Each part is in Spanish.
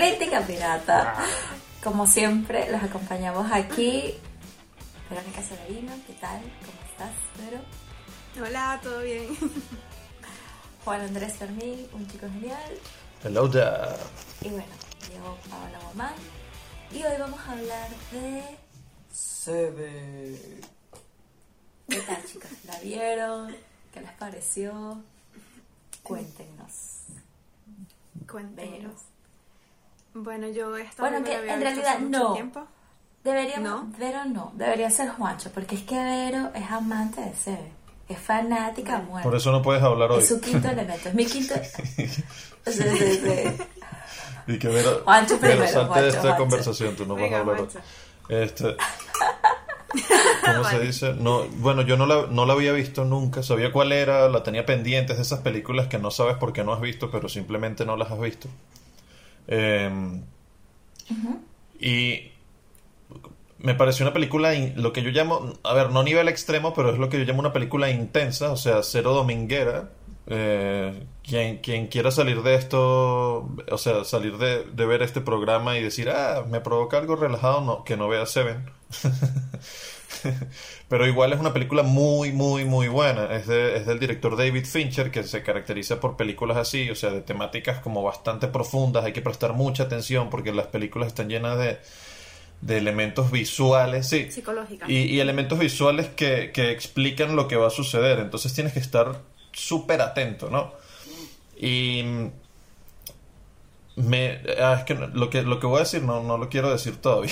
Crítica Pirata. Como siempre, los acompañamos aquí. Verónica Severino, ¿qué tal? ¿Cómo estás, Vero? Hola, ¿todo bien? Juan Andrés Fermín, un chico genial. Hello there. Y bueno, llegó Paola Guamán. Y hoy vamos a hablar de... Seven. ¿Qué tal, chicos? ¿La vieron? ¿Qué les pareció? Cuéntenos. Cuéntenos. Bueno, yo esta Bueno, no que la había en visto realidad no. tiempo. Deberíamos, ¿No? Vero no, debería ser Juancho, porque es que Vero es amante de Sebe, es fanática a muerte. Por eso no puedes hablar hoy. Es su quinto elemento, es mi quinto. Sí, sí, sí. Y que Vero, Juancho Vero, primero, salte Juancho, de esta Juancho. conversación, tú no vas a Venga, hablar hoy. Este, ¿Cómo se dice? No, bueno, yo no la, no la había visto nunca, sabía cuál era, la tenía pendiente, es de esas películas que no sabes por qué no has visto, pero simplemente no las has visto. Eh, Y me pareció una película, lo que yo llamo, a ver, no nivel extremo, pero es lo que yo llamo una película intensa, o sea, cero dominguera. Eh, quien, quien quiera salir de esto, o sea, salir de, de ver este programa y decir, ah, me provoca algo relajado, no, que no vea Seven. Pero igual es una película muy, muy, muy buena. Es, de- es del director David Fincher, que se caracteriza por películas así, o sea, de temáticas como bastante profundas. Hay que prestar mucha atención porque las películas están llenas de, de elementos visuales, sí. Y, y elementos visuales que, que explican lo que va a suceder. Entonces tienes que estar súper atento, ¿no? Y me, ah, es que lo que lo que voy a decir no, no lo quiero decir todavía.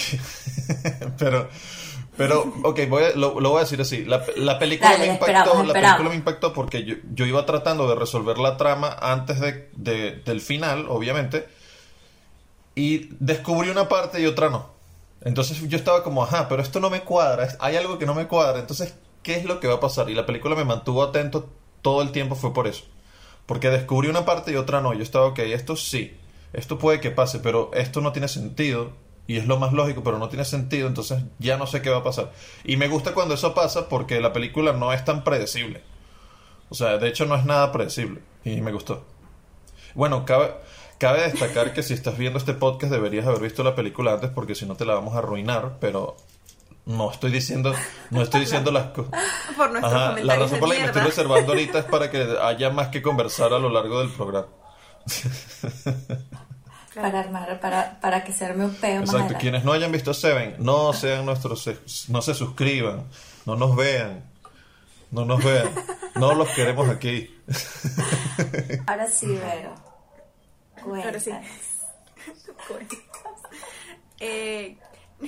pero, pero, ok, voy a- lo, lo voy a decir así. La, la película Dale, me impactó, esperamos, la película me impactó porque yo, yo iba tratando de resolver la trama antes de, de- del final, obviamente. Y descubrí una parte y otra no. Entonces yo estaba como, ajá, pero esto no me cuadra, hay algo que no me cuadra, entonces, ¿qué es lo que va a pasar? Y la película me mantuvo atento todo el tiempo, fue por eso. Porque descubrí una parte y otra no. Yo estaba, ok, esto sí, esto puede que pase, pero esto no tiene sentido. Y es lo más lógico, pero no tiene sentido, entonces ya no sé qué va a pasar. Y me gusta cuando eso pasa porque la película no es tan predecible. O sea, de hecho no es nada predecible. Y me gustó. Bueno, cabe, cabe destacar que si estás viendo este podcast deberías haber visto la película antes porque si no te la vamos a arruinar, pero no estoy diciendo, no estoy diciendo las cosas. Por nuestros Ajá, la razón por la que me estoy mierda. reservando ahorita es para que haya más que conversar a lo largo del programa. Para armar, para, para que se arme un peo más Exacto, adelante. quienes no hayan visto Seven, no sean nuestros, no se suscriban, no nos vean, no nos vean, no los queremos aquí. Ahora sí, Vero. Ahora sí. Cuéntanos. Eh,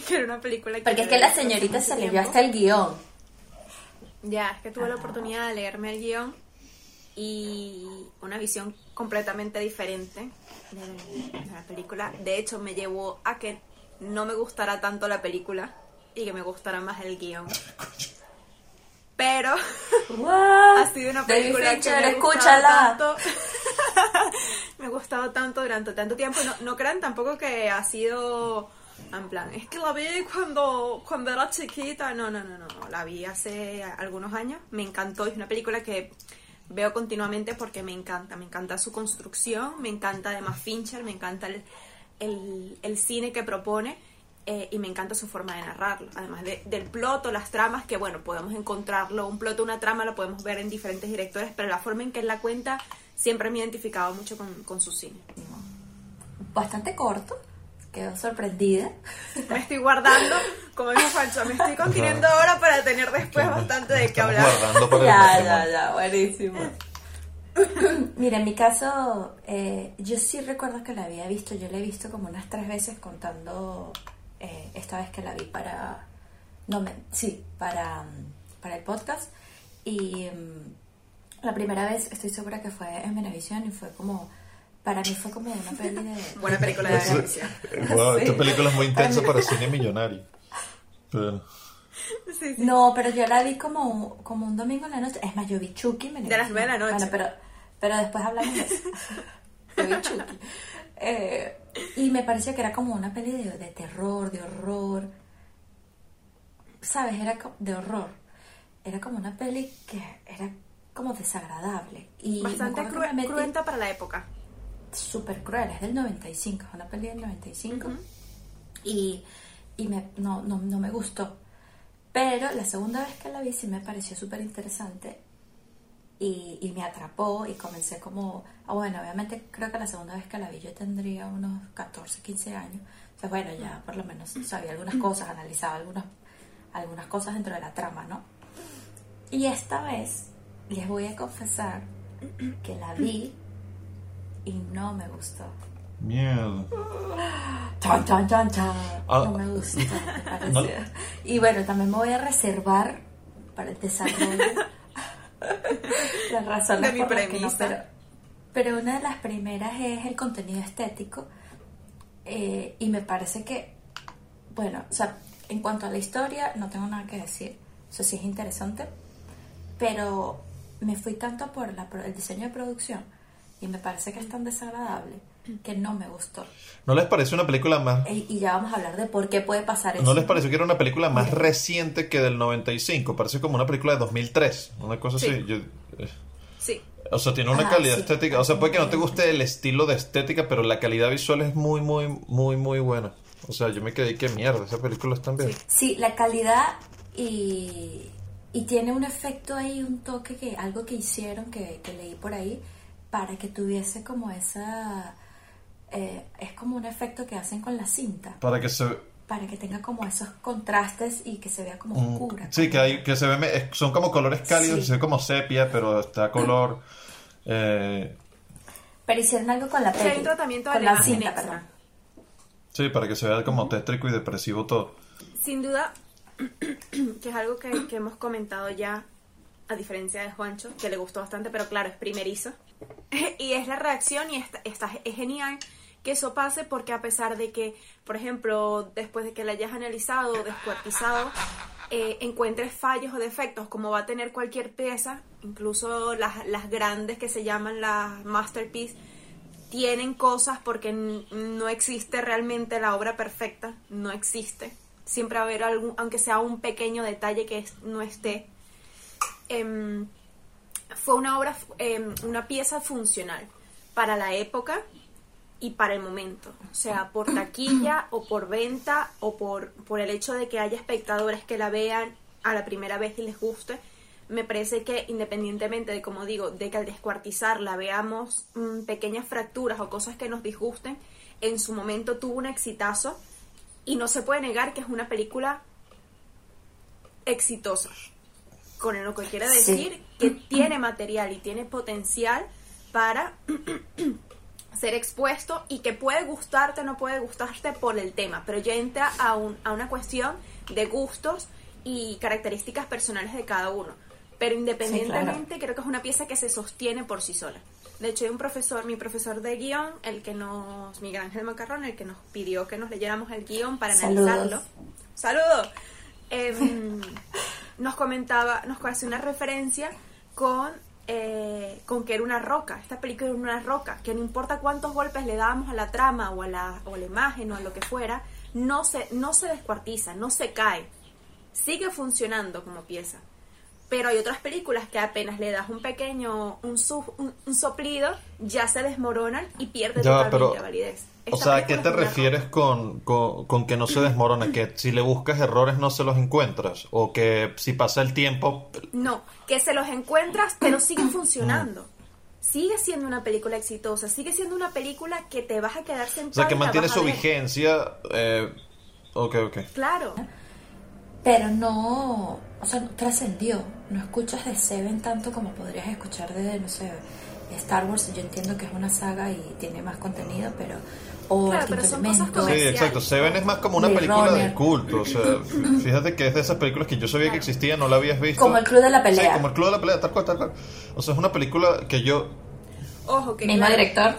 que era una película que Porque es que la señorita se leyó hasta el guion. Ya, es que tuve la oportunidad de leerme el guion y una visión completamente diferente de, de la película. De hecho, me llevó a que no me gustara tanto la película y que me gustara más el guion. Pero ha sido una David película Fincher, que me ha gustado escúchala. tanto. me ha gustado tanto durante tanto tiempo. No, no crean tampoco que ha sido en plan, es que la vi cuando, cuando era chiquita. No, no, no, no. La vi hace algunos años. Me encantó. Es una película que veo continuamente porque me encanta. Me encanta su construcción. Me encanta además Fincher. Me encanta el, el, el cine que propone. eh, y me encanta su forma de narrarlo. Además de- del plot o las tramas, que bueno, podemos encontrarlo. Un plot o una trama lo podemos ver en diferentes directores, pero la forma en que él la cuenta siempre me he identificado mucho con, con su cine. Bastante corto. Quedó sorprendida. Me estoy guardando, como dijo Fancho, me estoy conteniendo ahora para tener después bastante de qué hablar. guardando para el Ya, ya, ya, buenísimo. Mira, en mi caso, eh, yo sí recuerdo que la había visto. Yo la he visto como unas tres veces contando eh, esta vez que la vi para. No, me, sí, para, para el podcast. Y mm, la primera vez estoy segura que fue en Venevisión y fue como. Para mí fue como una peli de. Buena película de Venecia. Wow, Sí. esta película es muy intensa para cine millonario. Pero, Sí, sí. No, pero yo la vi como, como un domingo en la noche. Es más, yo vi Chucky. en De las nueve de la noche. Bueno, pero, pero después hablamos de eso. yo vi Chucky. Eh, y me pareció que era como una peli de, de terror, de horror. ¿Sabes? Era de horror. Era como una peli que era como desagradable. Y me Bastante cru- me metí- cruenta para la época. Súper cruel, es del 95, es una peli del 95 y, y me, no, no, no me gustó. Pero la segunda vez que la vi sí me pareció súper interesante y, y me atrapó y comencé como, ah, bueno, obviamente creo que la segunda vez que la vi yo tendría unos 14, 15 años. O sea, bueno, ya por lo menos sabía algunas cosas, analizaba algunas, algunas cosas dentro de la trama, ¿no? Y esta vez les voy a confesar que la vi y no me gustó. Mierda. Chan, chan, chan, chan. Ah. No me gustó, me. No. Y bueno, también me voy a reservar para el desarrollo las razones De mi por las que no, premisa. pero, pero una de las primeras es el contenido estético eh, y me parece que, bueno, o sea, en cuanto a la historia no tengo nada que decir, eso sí es interesante, pero me fui tanto por la, el diseño de producción y me parece que es tan desagradable que no me gustó. ¿No les pareció una película más... Y, y ya vamos a hablar de por qué puede pasar eso. ¿No les pareció que era una película más reciente que del 95? Parece como una película de 2003, una cosa Sí. así. Yo- eh, Sí. o sea, tiene una Ajá, calidad sí. estética. O sea, puede que no te guste el estilo de estética, pero la calidad visual es muy, muy, muy, muy buena. O sea, yo me quedé que mierda, esa película está bien. Sí, la calidad y, y tiene un efecto ahí, un toque, que algo que hicieron, que, que leí por ahí, para que tuviese como esa... eh, es como un efecto que hacen con la cinta, Para que se... para que tenga como esos contrastes y que se vea como mm, oscura. Sí, que, hay, que se ve... Son como colores cálidos, Sí. y se ve como sepia, pero está color... eh, Pero hicieron algo con la peli, tratamiento de con la cinta, perdón. sí, para que se vea como tétrico y depresivo todo. Sin duda, que es algo que, que hemos comentado ya, a diferencia de Juancho, que le gustó bastante, pero claro, es primerizo. y es la reacción y está, es genial que eso pase porque a pesar de que, por ejemplo, después de que la hayas analizado o descuartizado, eh, encuentres fallos o defectos como va a tener cualquier pieza, incluso las, las grandes que se llaman las masterpiece, tienen cosas porque no existe realmente la obra perfecta, no existe. Siempre va a haber algún, aunque sea un pequeño detalle que no esté. Em, fue una obra, em, una pieza funcional para la época y para el momento. O sea, por taquilla o por venta o por, por el hecho de que haya espectadores que la vean a la primera vez y les guste. Me parece que independientemente de, como digo, de que al descuartizarla veamos mm, pequeñas fracturas o cosas que nos disgusten, en su momento tuvo un exitazo y no se puede negar que es una película exitosa. Con lo que quiere Sí. decir que tiene material y tiene potencial para ser expuesto y que puede gustarte o no puede gustarte por el tema, pero ya entra a, un- a una cuestión de gustos y características personales de cada uno. Pero independientemente, creo que es una pieza que se sostiene por sí sola. De hecho, hay un profesor, mi profesor de guion, el que nos, Miguel Ángel Macarrón, el que nos pidió que nos leyéramos el guion para Saludos. analizarlo. ¡Saludos! Em, nos comentaba, nos hace una referencia con, eh, con que era una roca. Esta película era una roca, que no importa cuántos golpes le dábamos a la trama o a la, o a la imagen o a lo que fuera, no se, no se descuartiza, no se cae. Sigue funcionando como pieza. Pero hay otras películas que apenas le das un pequeño, un, su- un, un soplido, ya se desmoronan y pierden totalmente pero, validez. O sea, ¿a qué te refieres con, con, con que no se desmorona? ¿Que si le buscas errores no se los encuentras? ¿O que si pasa el tiempo... No, que se los encuentras, pero sigue funcionando. Sigue siendo una película exitosa, sigue siendo una película que te vas a quedar O sentado. sea, que mantiene su vigencia... Eh, ok, ok. Claro. Pero no, o sea, no trascendió. No escuchas de Seven tanto como podrías escuchar de, no sé, Star Wars. Yo entiendo que es una saga y tiene más contenido, pero. O Claro, el pero son cosas. Sí, exacto. Seven es más como una película de Runner. culto. O sea, fíjate que es de esas películas que yo sabía que existía, no la habías visto. Como el Club de la Pelea. Sí, como el Club de la Pelea, tal cual, tal cual. O sea, es una película que yo... Ojo, que Mismo claro, director.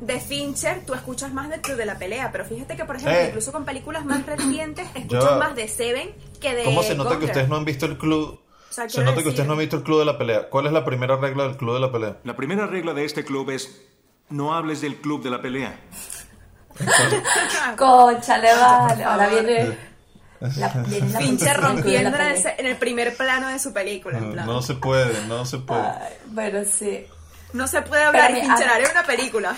de Fincher tú escuchas más del Club de la Pelea, pero fíjate que, por ejemplo, Eh. incluso con películas más recientes, escuchas Ya. más de Seven que de. ¿Cómo se nota que ustedes no han visto el Club? Sea, se nota que decir- ustedes no han visto el Club de la Pelea. ¿Cuál es la primera regla del Club de la Pelea? La primera regla de este club es no hables del club de la pelea. Conchale, vale. Ahora viene. La, la Fincher de Pelea. en ese- en el primer plano de su película. en No, plan. no se puede, no se puede. Ay, bueno, sí. No se puede hablar mí- Fincher a- haré una película.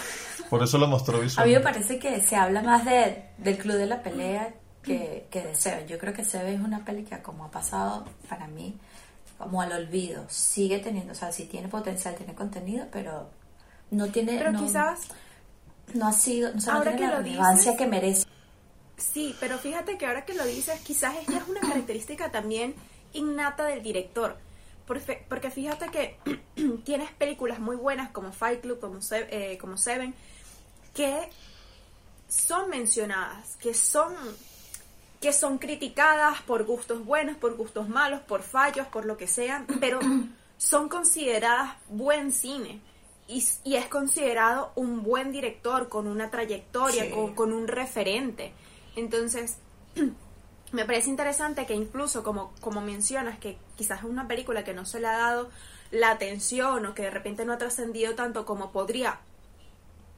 Por eso lo mostró A mí me visualmente. parece que se habla más de, del Club de la Pelea que, que de Seven. Yo creo que Seven es una peli que como ha pasado para mí como al olvido. Sigue teniendo, o sea, sí tiene potencial, tiene contenido, pero no tiene... Pero no, quizás, No ha sido, o sea, no ahora tiene que la lo relevancia dices- que merece. sí, pero fíjate que ahora que lo dices, quizás esta es una característica también innata del director. Porque, porque fíjate que tienes películas muy buenas como Fight Club, como, Se- eh, como Seven, que son mencionadas, que son que son criticadas por gustos buenos, por gustos malos, por fallos, por lo que sean, pero son consideradas buen cine. Y, y es considerado un buen director con una trayectoria, Sí. con, con un referente. Entonces, me parece interesante que incluso como, como mencionas que quizás es una película que no se le ha dado la atención o que de repente no ha trascendido tanto como podría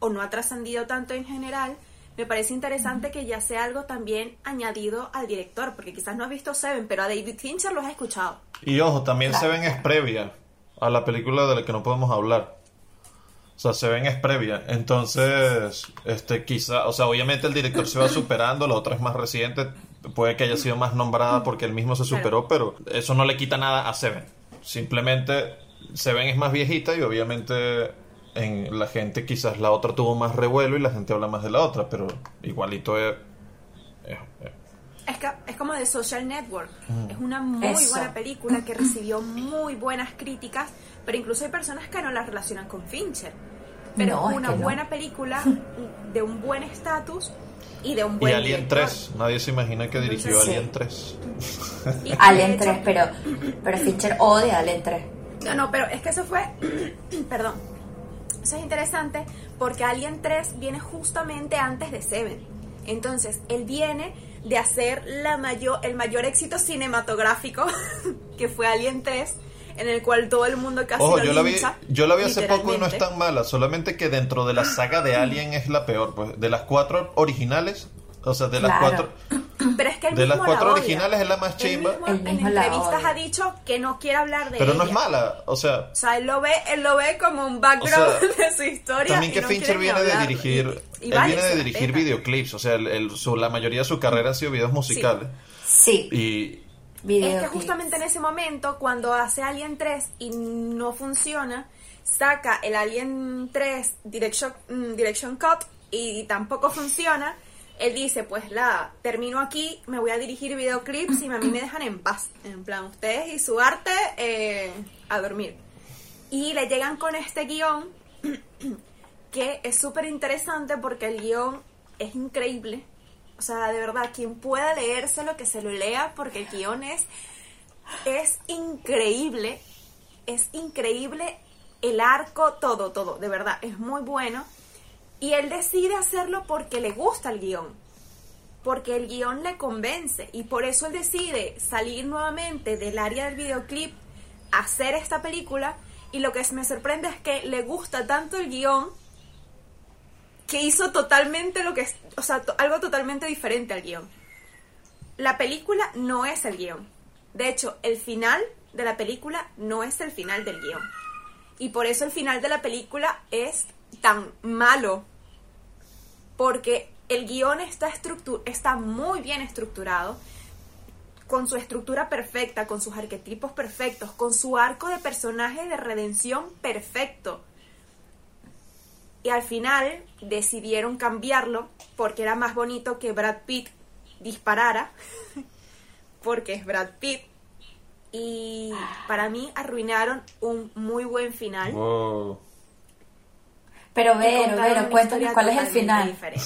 o no ha trascendido tanto en general, me parece interesante que ya sea algo también añadido al director, porque quizás no has visto Seven, pero a David Fincher los has escuchado. Y ojo, también Claro. Seven es previa a la película de la que no podemos hablar. O sea, Seven es previa. Entonces, este, quizá, o sea, obviamente el director se va superando, la otra es más reciente, puede que haya sido más nombrada porque él mismo se superó, pero eso no le quita nada a Seven. Simplemente Seven es más viejita y obviamente en la gente quizás la otra tuvo más revuelo y la gente habla más de la otra, pero igualito es... es- es- Es, que- es como The Social Network. Es una muy Eso. buena película que recibió muy buenas críticas, pero incluso hay personas que no la relacionan con Fincher. Pero No, es es una que no. buena película de un buen estatus y de un Y buen Alien director. 3, nadie se imagina que dirigió Sí. Alien 3. Y de Alien hecho- 3, pero, pero Fincher odia Alien 3. No, no, pero es que eso fue. perdón. Eso es interesante porque Alien 3 viene justamente antes de Seven. Entonces, él viene de hacer la mayor, el mayor éxito cinematográfico que fue Alien 3, en el cual todo el mundo casi Ojo, lo yo la vi, lincha, yo la vi hace poco y no es tan mala, solamente que dentro de la saga de Alien es la peor, pues de las cuatro originales, o sea, de las Claro. cuatro Pero es que él de las cuatro la originales es la más chimba, mismo en entrevistas ha dicho que no quiere hablar de pero no ella. es mala, o sea, O sea, él lo ve, él lo ve como un background O sea, de su historia. también y que no Fincher viene de dirigir, Y- y él vale, viene de dirigir pena. videoclips, o sea, el- el- su- la mayoría de su carrera ha sido videos musicales Sí, y Es que justamente en ese momento, cuando hace Alien 3 y no funciona, saca el Alien 3 Direction, mm, Direction Cut y tampoco funciona, él dice, pues la termino aquí, me voy a dirigir videoclips y a mí me dejan en paz. En plan, ustedes y su arte eh, a dormir. Y le llegan con este guion que es súper interesante porque el guion es increíble. O sea, de verdad, quien pueda leérselo, que se lo lea, porque el guion es, es increíble. Es increíble el arco, todo, todo, de verdad, es muy bueno. Y él decide hacerlo porque le gusta el guion. Porque el guion le convence. Y por eso él decide salir nuevamente del área del videoclip, hacer esta película. Y lo que me sorprende es que le gusta tanto el guion que hizo totalmente lo que es, o sea, algo totalmente diferente al guion. La película no es el guion. De hecho, el final de la película no es el final del guion. Y por eso el final de la película es tan malo. Porque el guion está, está muy bien estructurado, con su estructura perfecta, con sus arquetipos perfectos, con su arco de personaje de redención perfecto. Y al final decidieron cambiarlo porque era más bonito que Brad Pitt disparara, porque es Brad Pitt. Y para mí arruinaron un muy buen final. wow. Pero Vero, Vero, cuéntanos cuál es el final. diferente.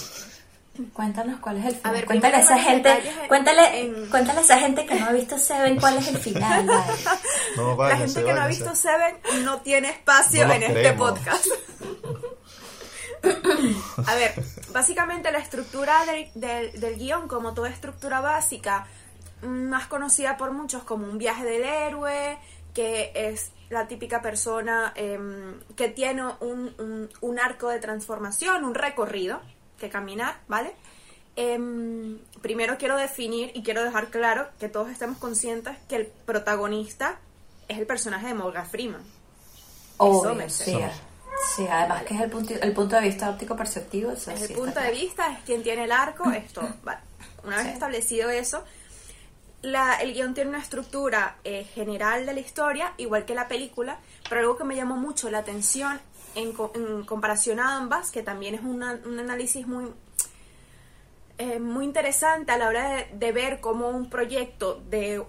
Cuéntanos cuál es el final. ver, cuéntale a esa gente, en- cuéntale, en- cuéntale a esa gente que no ha visto Seven cuál es el final. No, La gente que no ha visto Seven no tiene espacio No en este podcast. A ver, básicamente la estructura del, del, del guion, como toda estructura básica, más conocida por muchos como un viaje del héroe, que es la típica persona em, que tiene un, un- un arco de transformación, un recorrido que caminar, ¿vale? Em, primero quiero definir y quiero dejar claro que todos estemos conscientes que el protagonista es el personaje de Morgan Freeman. Obvio, sí. Sí, además que es el punto, el punto de vista óptico perceptivo. Eso sí el punto de vista es quien tiene el arco, esto. Vale. Una vez Sí. establecido eso, la, el guion tiene una estructura eh, general de la historia, igual que la película, pero algo que me llamó mucho la atención en, en comparación a ambas, que también es un análisis muy, eh, muy interesante a la hora de, de ver cómo un proyecto de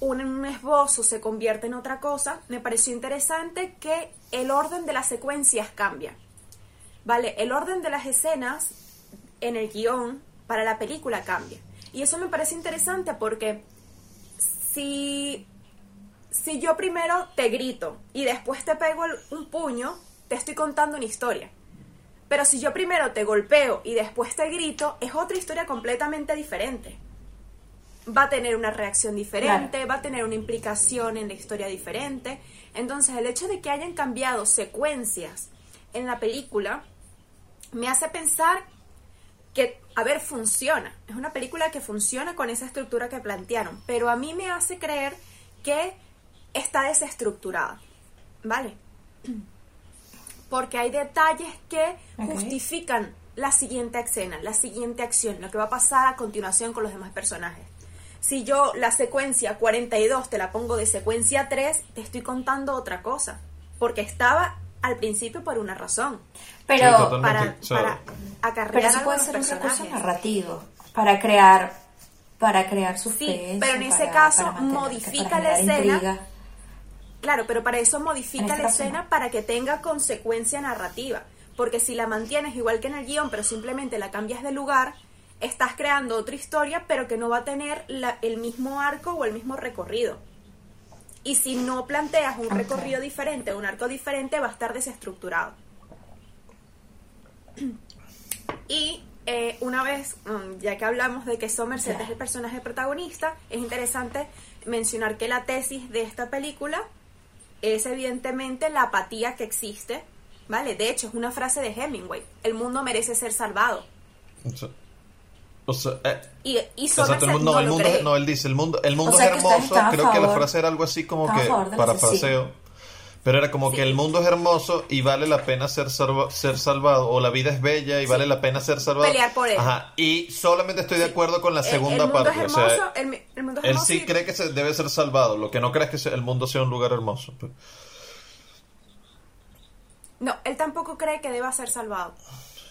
un, un esbozo se convierte en otra cosa, me pareció interesante que el orden de las secuencias cambia. Vale, el orden de las escenas en el guion para la película cambia. Y eso me parece interesante porque si, si yo primero te grito y después te pego el- un puño, te estoy contando una historia. Pero si yo primero te golpeo y después te grito, es otra historia completamente diferente. Va a tener una reacción diferente, va a tener una implicación en la historia diferente. Entonces, el hecho de que hayan cambiado secuencias en la película me hace pensar que, a ver, funciona. Es una película que funciona con esa estructura que plantearon, pero a mí me hace creer que está desestructurada. ¿Vale? Porque hay detalles que justifican la siguiente escena, la siguiente acción, lo que va a pasar a continuación con los demás personajes. Si yo la secuencia 42 te la pongo de secuencia 3, te estoy contando otra cosa. Porque estaba al principio por una razón. Pero, Sí. Para, o sea, para acarrear pero a puede ser un recurso narrativo para crear para crear Sí, suspense. pero en ese para- caso para mantener- modifica la escena. intriga. Claro, pero para eso modifica este la escena no. para que tenga consecuencia narrativa. Porque si la mantienes igual que en el guion, pero simplemente la cambias de lugar, estás creando otra historia, pero que no va a tener la- el mismo arco o el mismo recorrido. Y si no planteas un recorrido diferente, un arco diferente, va a estar desestructurado. Y eh, una vez, mm, ya que hablamos de que Somerset es el personaje protagonista, es interesante mencionar que la tesis de esta película es evidentemente la apatía que existe, ¿vale? De hecho, es una frase de Hemingway, el mundo merece ser salvado. o sea, o eh, Y, y Exacto, Somerset el mundo, no el mundo, no, él dice, el mundo, el mundo O sea, es hermoso, creo que la frase era algo así como que, parafraseo, pero era como que el mundo es hermoso y vale la pena ser, salva- ser salvado, o la vida es bella y vale la pena ser salvado. Pelear por él. Ajá, y solamente estoy de acuerdo con la El- segunda el, mundo parte, es o hermoso, sea, el, mi- el mundo es él sí y- cree que se debe ser salvado, lo que no cree es que el mundo sea un lugar hermoso. No, él tampoco cree que deba ser salvado.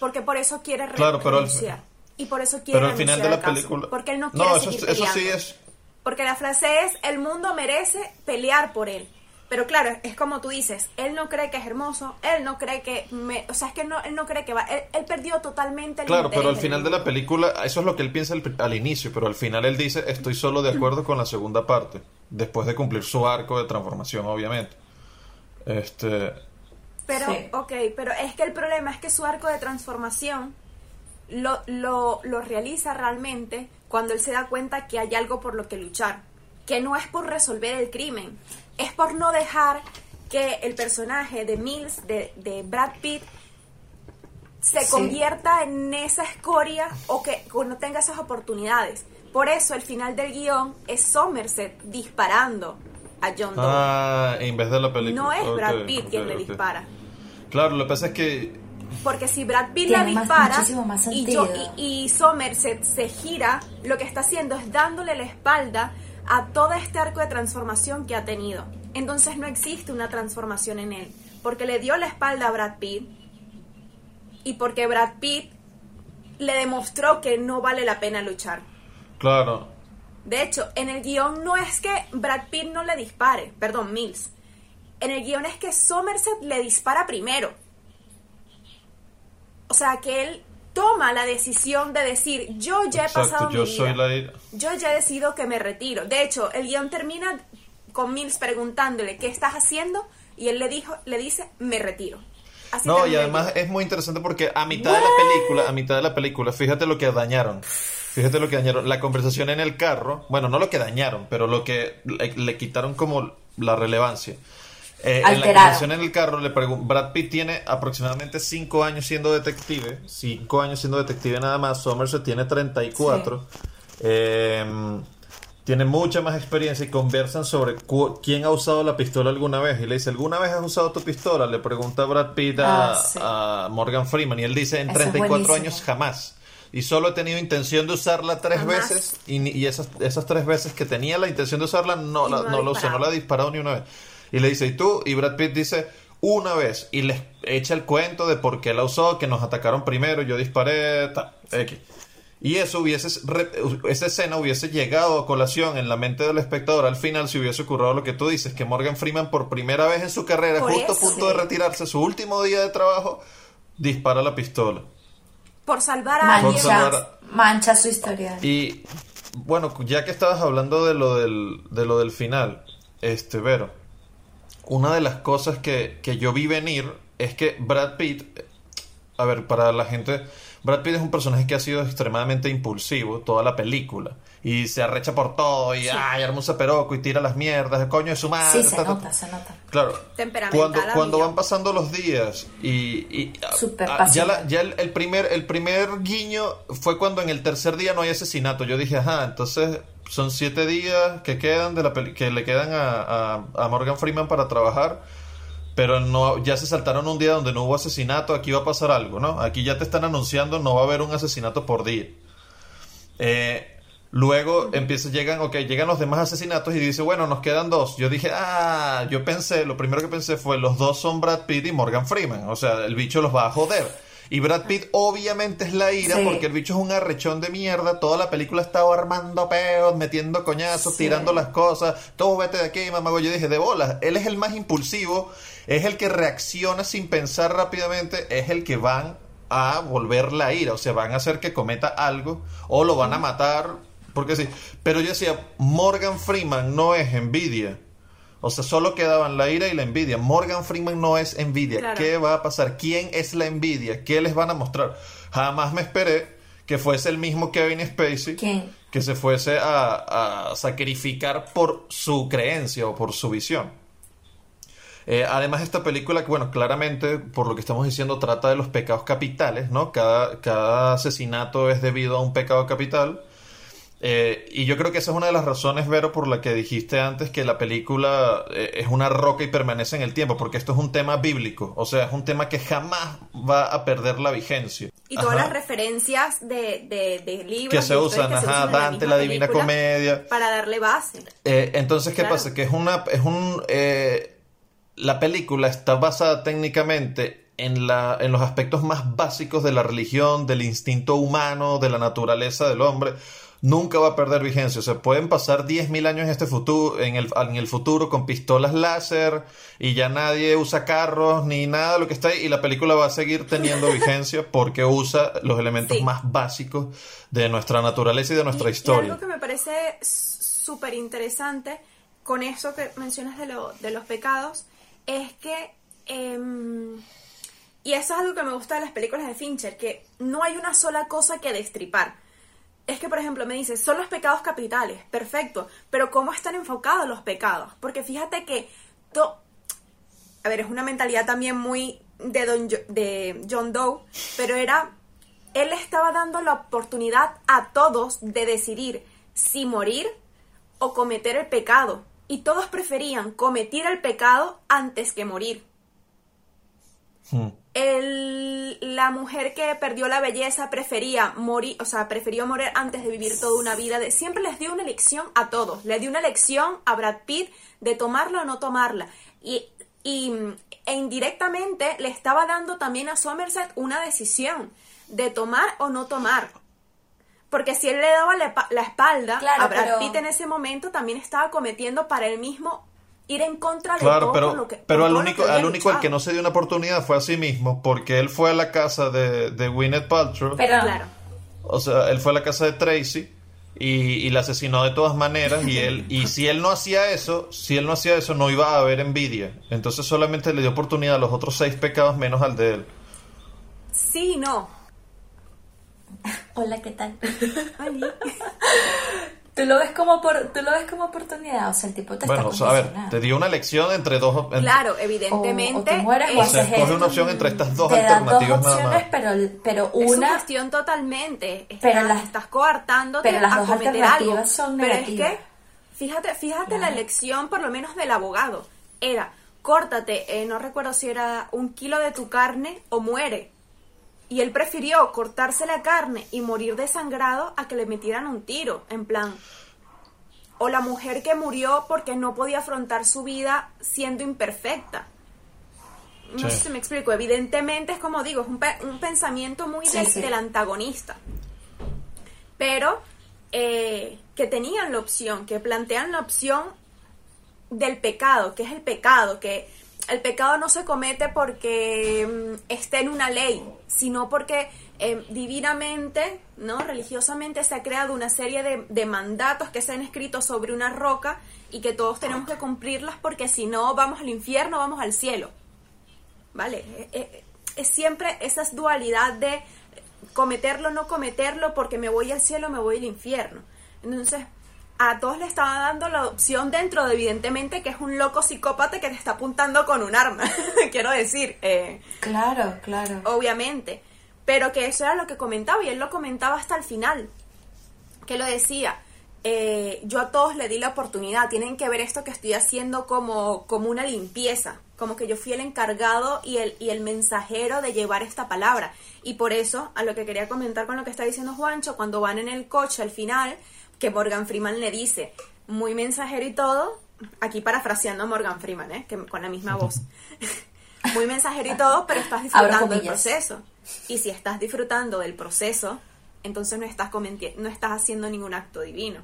Porque por eso quiere re- Claro, pero renunciar. y por eso quiere Pero al final de renunciar la al caso, película... Porque él no quiere No, eso, seguir eso sí es... Porque la frase es, el mundo merece pelear por él. Pero claro, es como tú dices, él no cree que es hermoso, él no cree que... Me, o sea, es que no, él no cree que va... Él, él perdió totalmente el Claro, interés pero al final de la película, eso es lo que él piensa al, al inicio, pero al final él dice, estoy solo de acuerdo con la segunda parte, después de cumplir su arco de transformación, obviamente. Este, Pero, Sí. ok, pero es que el problema es que su arco de transformación lo, lo, lo realiza realmente cuando él se da cuenta que hay algo por lo que luchar. Que no es por resolver el crimen, es por no dejar que el personaje de Mills, de, de Brad Pitt, se Sí. convierta en esa escoria o que, o no tenga esas oportunidades. Por eso el final del guion es Somerset disparando a John Doe. ah, en vez de la película. no es Brad Pitt quien le dispara. Claro, lo que pasa es que... Porque si Brad Pitt la dispara más y, yo, y Somerset se gira, lo que está haciendo es dándole la espalda a todo este arco de transformación que ha tenido. Entonces no existe una transformación en él. Porque le dio la espalda a Brad Pitt y porque Brad Pitt le demostró que no vale la pena luchar. Claro, De hecho, en el guion no es que Brad Pitt no le dispare, perdón, Mills. En el guion es que Somerset le dispara primero. O sea, que él toma la decisión de decir, yo ya he exacto, pasado yo mi vida. soy la... ira. Yo ya he decidido que me retiro. De hecho, el guion termina con Mills preguntándole, ¿qué estás haciendo? Y él le dijo, le dice, me retiro. Así No, y además es muy interesante porque a mitad de la película, a mitad de la película, fíjate lo que dañaron. Fíjate lo que dañaron. La conversación en el carro, bueno, no lo que dañaron, pero lo que le, le quitaron como la relevancia. Eh, en la conversación en el carro, le Brad Pitt tiene aproximadamente 5 años siendo detective. 5 años siendo detective nada más. Somerset tiene 34. Eh, tiene mucha más experiencia y conversan sobre quién ha usado la pistola alguna vez. Y le dice, ¿alguna vez has usado tu pistola? Le pregunta Brad Pitt a, Ah, sí. a Morgan Freeman y él dice, en Eso es 34 buenísimo. años jamás. Y solo he tenido intención de usarla tres Jamás. veces y, esas, esas tres veces que tenía la intención de usarla no, la, no la usé, no la he disparado ni una vez. Y le dice, ¿y tú? Y Brad Pitt dice, una vez. Y les echa el cuento de por qué la usó, que nos atacaron primero, yo disparé, ta, X. Y eso hubiese, esa escena hubiese llegado a colación en la mente del espectador al final si hubiese ocurrido lo que tú dices, que Morgan Freeman por primera vez en su carrera, Por justo a punto de retirarse, su último día de trabajo, dispara la pistola. Por salvar a alguien. salvar Mancha, a- mancha su historia. Y bueno, ya que estabas hablando de lo del, de lo del final, este, Vero, una de las cosas que, que yo vi venir es que Brad Pitt, a ver, para la gente, Brad Pitt es un personaje que ha sido extremadamente impulsivo toda la película. Y se arrecha por todo y ay, arma un zaperoco y tira las mierdas, el coño de su madre. Sí, se ta, ta, ta. nota, se nota. Claro. Cuando, a cuando van pasando los días y, y- ah, Súper ah, ya, la- ya el, el primer el primer guiño fue cuando en el tercer día no hay asesinato. Yo dije, ajá, entonces son siete días que quedan de la peli- que le quedan a, a- Morgan Freeman para trabajar. Pero no, ya se saltaron un día donde no hubo asesinato, aquí va a pasar algo, ¿no? Aquí ya te están anunciando, no va a haber un asesinato por día. Eh, luego empieza, llegan, ok, llegan los demás asesinatos y dice, bueno, nos quedan dos. Yo dije, ah, yo pensé, lo primero que pensé fue, los dos son Brad Pitt y Morgan Freeman. O sea, el bicho los va a joder. Y Brad Pitt obviamente es la ira Sí. porque el bicho es un arrechón de mierda. Toda la película estaba armando peos, metiendo coñazos, Sí. tirando las cosas. Todo vete de aquí, mamá. Yo dije, de bolas. Él es el más impulsivo, es el que reacciona sin pensar rápidamente, es el que van a volver la ira. O sea, van a hacer que cometa algo o lo van a matar. Porque sí. Pero yo decía, Morgan Freeman no es envidia. O sea, solo quedaban la ira y la envidia. Morgan Freeman no es envidia. Claro. ¿Qué va a pasar? ¿Quién es la envidia? ¿Qué les van a mostrar? Jamás me esperé que fuese el mismo Kevin Spacey que se fuese a, a sacrificar por su creencia o por su visión. Eh, además, esta película, bueno, claramente, por lo que estamos diciendo, trata de los pecados capitales, ¿no? Cada, cada asesinato es debido a un pecado capital. Eh, y yo creo que esa es una de las razones, Vero, por la que dijiste antes que la película eh, es una roca y permanece en el tiempo, porque esto es un tema bíblico, o sea, es un tema que jamás va a perder la vigencia. Y todas Ajá. las referencias de, de, de libros que se usan, se ajá, usan Dante, la Divina Comedia. Para darle base. Eh, entonces, ¿qué Claro. pasa? Que es una. Es un. la película está basada técnicamente en, la, en los aspectos más básicos de la religión, del instinto humano, de la naturaleza del hombre. Nunca va a perder vigencia. O sea, pueden pasar 10.000 años en, este futuro, en, el, en el futuro con pistolas láser y ya nadie usa carros ni nada de lo que está ahí. Y la película va a seguir teniendo vigencia porque usa los elementos Sí. más básicos de nuestra naturaleza y de nuestra Y- historia. Y algo que me parece súper interesante con eso que mencionas de, lo, de los pecados es que, em, y eso es algo que me gusta de las películas de Fincher, que no hay una sola cosa que destripar. Es que, por ejemplo, me dices, son los pecados capitales, perfecto, pero ¿cómo están enfocados los pecados? Porque fíjate que, to- a ver, es una mentalidad también muy de, Don de John Doe, pero era, él estaba dando la oportunidad a todos de decidir si morir o cometer el pecado. Y todos preferían cometer el pecado antes que morir. Hmm. El- la mujer que perdió la belleza prefería morir, o sea, prefirió morir antes de vivir toda una vida. De, siempre les dio una elección a todos. Le dio una elección a Brad Pitt de tomarla o no tomarla. Y, y e indirectamente le estaba dando también a Somerset una decisión de tomar o no tomar. Porque si él le daba la, espalda Claro, a Brad pero- Pitt en ese momento, también estaba cometiendo para él mismo ir en contra de Claro, todo pero, lo que pero al único, al único al que no se dio una oportunidad fue a sí mismo, porque él fue a la casa de, de Gwyneth Paltrow, Pero, Claro. o sea, él fue a la casa de Tracy y, y la asesinó de todas maneras y él y si él no hacía eso, si él no hacía eso no iba a haber envidia, entonces solamente le dio oportunidad a los otros seis pecados menos al de él. Sí, no. hola, ¿qué tal? Tú lo ves como por, tú lo ves como oportunidad, o sea, el tipo te Bueno, o está sea, a ver, te dio una elección entre dos, en- Claro, O- evidentemente. o te mueres o o sea, escoge una opción entre estas dos Te alternativas dos nada opciones, más. pero, pero es una una cuestión totalmente. Estás, Pero las- estás coartándote pero las a dos cometer alternativas algo. son pero es negativas. que fíjate, fíjate la elección por lo menos del abogado. Era, córtate, eh, no recuerdo si era un kilo de tu carne o muere. Y él prefirió cortarse la carne y morir desangrado a que le metieran un tiro, en plan. O la mujer que murió porque no podía afrontar su vida siendo imperfecta. No Sí. sé si me explico. Evidentemente es como digo, es un, pe- un pensamiento muy Sí, del- sí. del antagonista. Pero eh, que tenían la opción, que plantean la opción del pecado, que es el pecado, que el pecado no se comete porque mm, esté en una ley, sino porque eh, divinamente, ¿no? religiosamente se ha creado una serie de, de mandatos que se han escrito sobre una roca y que todos tenemos que cumplirlas porque si no vamos al infierno, vamos al cielo. ¿Vale? Eh, eh, Es siempre esa dualidad de cometerlo o no cometerlo porque me voy al cielo me voy al infierno. Entonces, a todos le estaba dando la opción dentro de, evidentemente, que es un loco psicópata que te está apuntando con un arma. Quiero decir, eh, Claro, claro. obviamente. Pero que eso era lo que comentaba y él lo comentaba hasta el final. Que lo decía, eh, yo a todos le di la oportunidad, tienen que ver esto que estoy haciendo como, como una limpieza, como que yo fui el encargado y el, y el mensajero de llevar esta palabra. Y por eso, a lo que quería comentar con lo que está diciendo Juancho, cuando van en el coche al final, que Morgan Freeman le dice, muy mensajero y todo, aquí parafraseando a Morgan Freeman, ¿eh? que, con la misma voz. muy mensajero y todo, pero estás disfrutando del proceso. Y si estás disfrutando del proceso, entonces no estás, no estás haciendo ningún acto divino.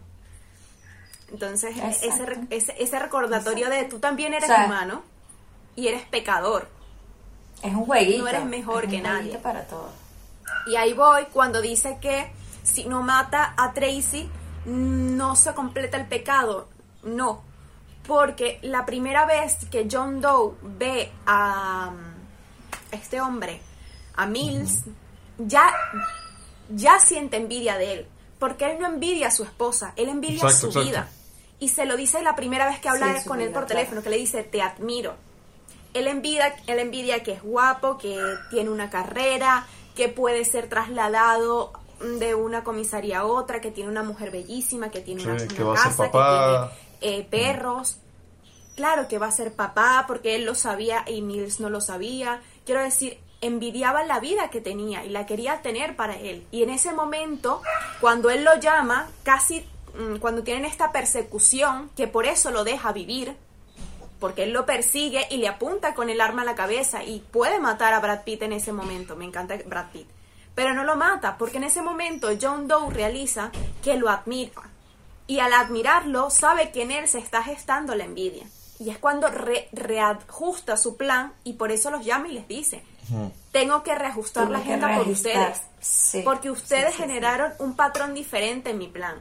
Entonces, ese, re- ese, ese recordatorio de tú también eres O sea, humano y eres pecador. Es un jueguito. No eres mejor es que un nadie. para todo. Y ahí voy cuando dice que si no mata a Tracy, no se completa el pecado. No. Porque la primera vez que John Doe ve a um, este hombre, a Mills, ya, ya siente envidia de él. Porque él no envidia a su esposa, él envidia Exacto, su exacto. vida. Y se lo dice la primera vez que habla Sí, con él por teléfono, que le dice, te admiro. Él envidia, él envidia que es guapo, que tiene una carrera, que puede ser trasladado de una comisaría a otra, que tiene una mujer bellísima, que tiene Sí, una, que una casa, que tiene eh, perros. Claro que va a ser papá, porque él lo sabía y Mills no lo sabía. Quiero decir, envidiaba la vida que tenía y la quería tener para él. Y en ese momento, cuando él lo llama, casi mm, cuando tienen esta persecución, que por eso lo deja vivir, porque él lo persigue y le apunta con el arma a la cabeza y puede matar a Brad Pitt en ese momento. Me encanta Brad Pitt. Pero no lo mata, porque en ese momento John Doe realiza que lo admira. Y al admirarlo, sabe que en él se está gestando la envidia. Y es cuando re- reajusta su plan y por eso los llama y les dice, tengo que reajustar la agenda por ustedes. Sí, porque ustedes sí, sí, sí. generaron un patrón diferente en mi plan.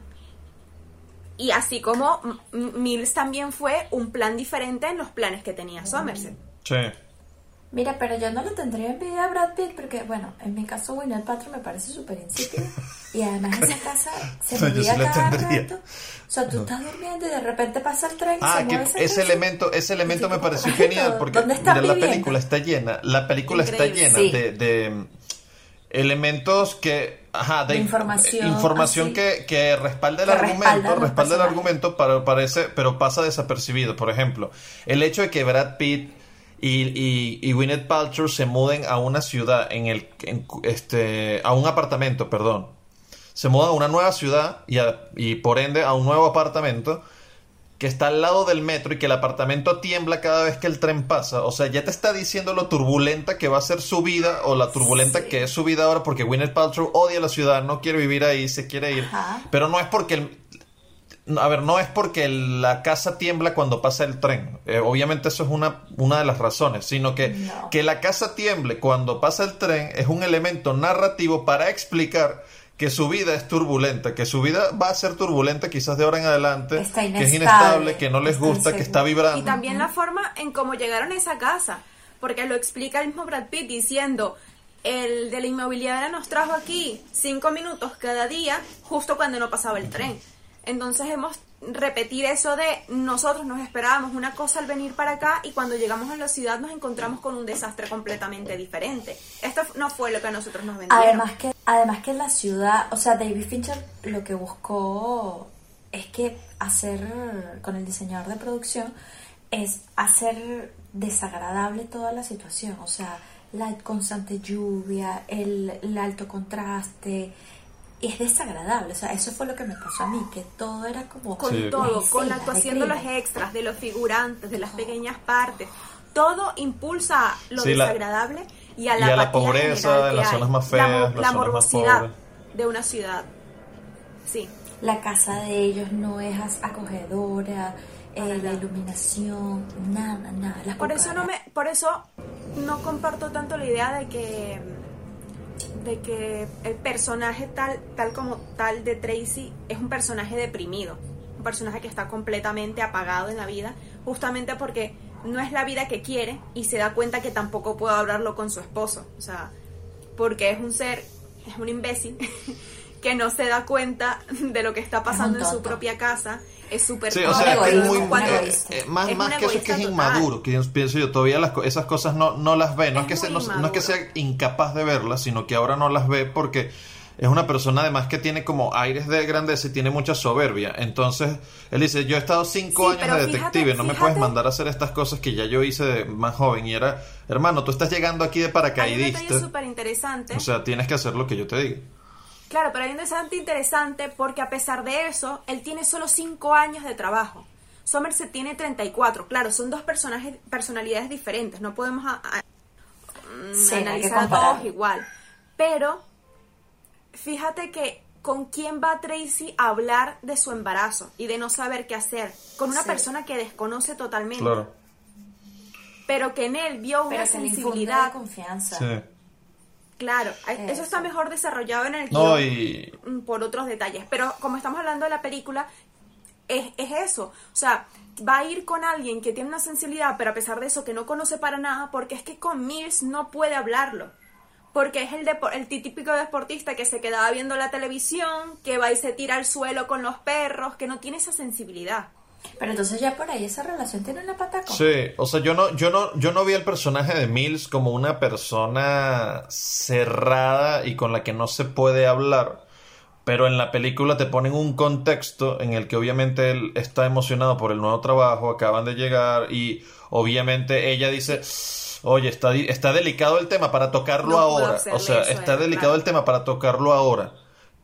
Y así como Mills también fue un plan diferente en los planes que tenía Somerset. Sí. Mira, pero yo no le tendría envidia a Brad Pitt porque, bueno, en mi caso Gwyneth Paltrow me parece súper insípido y además esa casa se No, movía sí cada rato. O sea, tú estás durmiendo y de repente pasa el tren y Ah, se mueve ese casa. elemento, ese elemento me pareció "Ay, genial porque ¿dónde la viviendo?" película está llena, la película está Increíble. llena Sí. de, de, elementos que, ajá, de, De inf- información, información así. que, que respalda el Que argumento, respalda el argumento, pero parece, pero pasa desapercibido. Por ejemplo, el hecho de que Brad Pitt y, y, y Gwyneth Paltrow se muden a una ciudad, en el, en este, a un apartamento, perdón, se mudan a una nueva ciudad y, a- y por ende a un nuevo apartamento que está al lado del metro y que el apartamento tiembla cada vez que el tren pasa. O sea, ya te está diciendo lo turbulenta que va a ser su vida o la turbulenta que es su vida ahora porque Gwyneth Paltrow odia la ciudad, no quiere vivir ahí, se quiere ir. Ajá. Pero no es porque el... A ver, no es porque la casa tiembla cuando pasa el tren. Eh, obviamente eso es una, una de las razones, sino que No. que la casa tiemble cuando pasa el tren es un elemento narrativo para explicar que su vida es turbulenta, que su vida va a ser turbulenta quizás de ahora en adelante, Está que es inestable, que no les está gusta, que está vibrando. Y también la forma en cómo llegaron a esa casa, porque lo explica el mismo Brad Pitt diciendo, el de la inmobiliaria nos trajo aquí cinco minutos cada día, justo cuando no pasaba el tren. Entonces hemos repetir eso de nosotros nos esperábamos una cosa al venir para acá y cuando llegamos a la ciudad nos encontramos con un desastre completamente diferente. Esto no fue lo que a nosotros nos vendieron. Además que, además que en la ciudad, o sea, David Fincher lo que buscó es que hacer con el diseñador de producción es hacer desagradable toda la situación, o sea, la constante lluvia, el, el alto contraste, es desagradable, o sea, eso fue lo que me pasó a mí, que todo era como... con Sí. todo, con la actuación de los extras, de los figurantes, de las pequeñas partes. Todo impulsa lo Sí, la- desagradable y a y la, a la pobreza que las hay. zonas más La feas, las la zonas más morbosidad de una ciudad. Sí. La casa de ellos no es acogedora, eh, la iluminación, nada, nada. Las Por eso no me, por eso no comparto tanto la idea de que de que el personaje tal tal como tal de Tracy es un personaje deprimido, un personaje que está completamente apagado en la vida, justamente porque no es la vida que quiere y se da cuenta que tampoco puede hablarlo con su esposo, o sea, porque es un ser, es un imbécil que no se da cuenta de lo que está pasando en su propia casa, es súper Sí, o sea, es que es egoísta, muy... un cuando- eh, eh, más Es más un que eso es que es total. inmaduro, que pienso yo, todavía las, esas cosas no, no las ve. No es, que se- no, no es que sea incapaz de verlas, sino que ahora no las ve porque es una persona además que tiene como aires de grandeza y tiene mucha soberbia. Entonces, él dice, yo he estado cinco Sí, años de fíjate- detective, no me puedes mandar a hacer estas cosas que ya yo hice de más joven. Y era, hermano, tú estás llegando aquí de paracaidista. súper interesante. O sea, tienes que hacer lo que yo te diga. Claro, pero hay un desante interesante porque a pesar de eso, él tiene solo 5 años de trabajo. Somerset tiene 34. Claro, son dos personajes, personalidades diferentes. No podemos a- a- mm, Sí, analizar a todos igual. Pero fíjate que con quién va Tracy a hablar de su embarazo y de no saber qué hacer. Con una Sí. persona que desconoce totalmente. Claro. Pero que en él vio una Pero sensibilidad. confianza. Sí. Claro, eso Eso. está mejor desarrollado en el No, guion. y mm, por otros detalles. Pero como estamos hablando de la película, es, es eso. O sea, va a ir con alguien que tiene una sensibilidad, pero a pesar de eso que no conoce para nada, porque es que con Mills no puede hablarlo. Porque es el, depo- el típico deportista que se quedaba viendo la televisión, que va y se tira al suelo con los perros, que no tiene esa sensibilidad. Pero entonces ya por ahí esa relación tiene una pata coja. Sí, o sea, yo no, yo no, yo no vi al personaje de Mills como una persona cerrada y con la que no se puede hablar. Pero en la película te ponen un contexto en el que obviamente él está emocionado por el nuevo trabajo, acaban de llegar y obviamente ella dice, oye, está, di- está delicado el tema para tocarlo No ahora. O sea, está delicado claro. el tema para tocarlo ahora.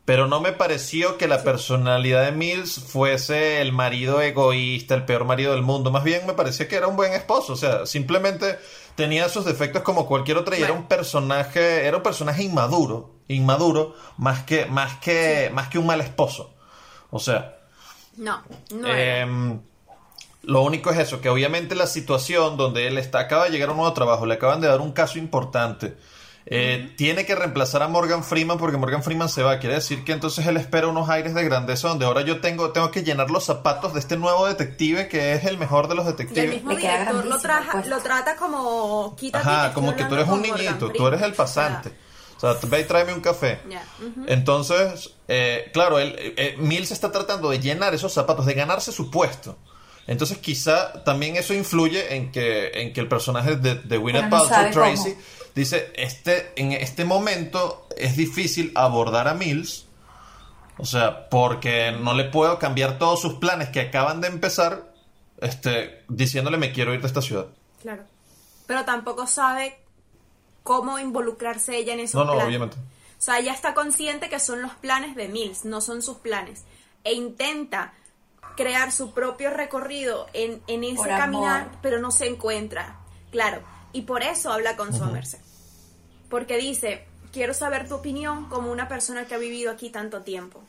Pero no me pareció que la personalidad de Mills fuese el marido egoísta, el peor marido del mundo. Más bien me pareció que era un buen esposo. O sea, simplemente tenía sus defectos como cualquier otra y era un personaje, era un personaje inmaduro, inmaduro, más que, más que, más que un mal esposo. O sea, No, no era. Em, lo único es eso, que obviamente la situación donde él está, acaba de llegar a un nuevo trabajo, le acaban de dar un caso importante. Eh, Tiene que reemplazar a Morgan Freeman porque Morgan Freeman se va. Quiere decir que entonces él espera unos aires de grandeza donde ahora yo tengo, tengo que llenar los zapatos de este nuevo detective que es el mejor de los Y el detectives. mismo director lo, traja- puesto. lo trata como quítate Ajá, como que tú eres un niñito, tú eres el pasante. O sea, ve y tráeme un café. Entonces, eh, claro, él, eh, Mills está tratando de llenar esos zapatos, de ganarse su puesto. Entonces, quizá también eso influye en que, en que el personaje de, de no Paltrow, Tracy, cómo. Dice, este, en este momento es difícil abordar a Mills. O sea, porque no le puedo cambiar todos sus planes que acaban de empezar, este, diciéndole me quiero ir de esta ciudad. Claro. Pero tampoco sabe cómo involucrarse ella en esos No, no, planes. obviamente. O sea, ella está consciente que son los planes de Mills, no son sus planes. E intenta crear su propio recorrido en, en ese Por caminar, amor. pero no se encuentra. Claro. Y por eso habla con Somerset. Porque dice, quiero saber tu opinión como una persona que ha vivido aquí tanto tiempo.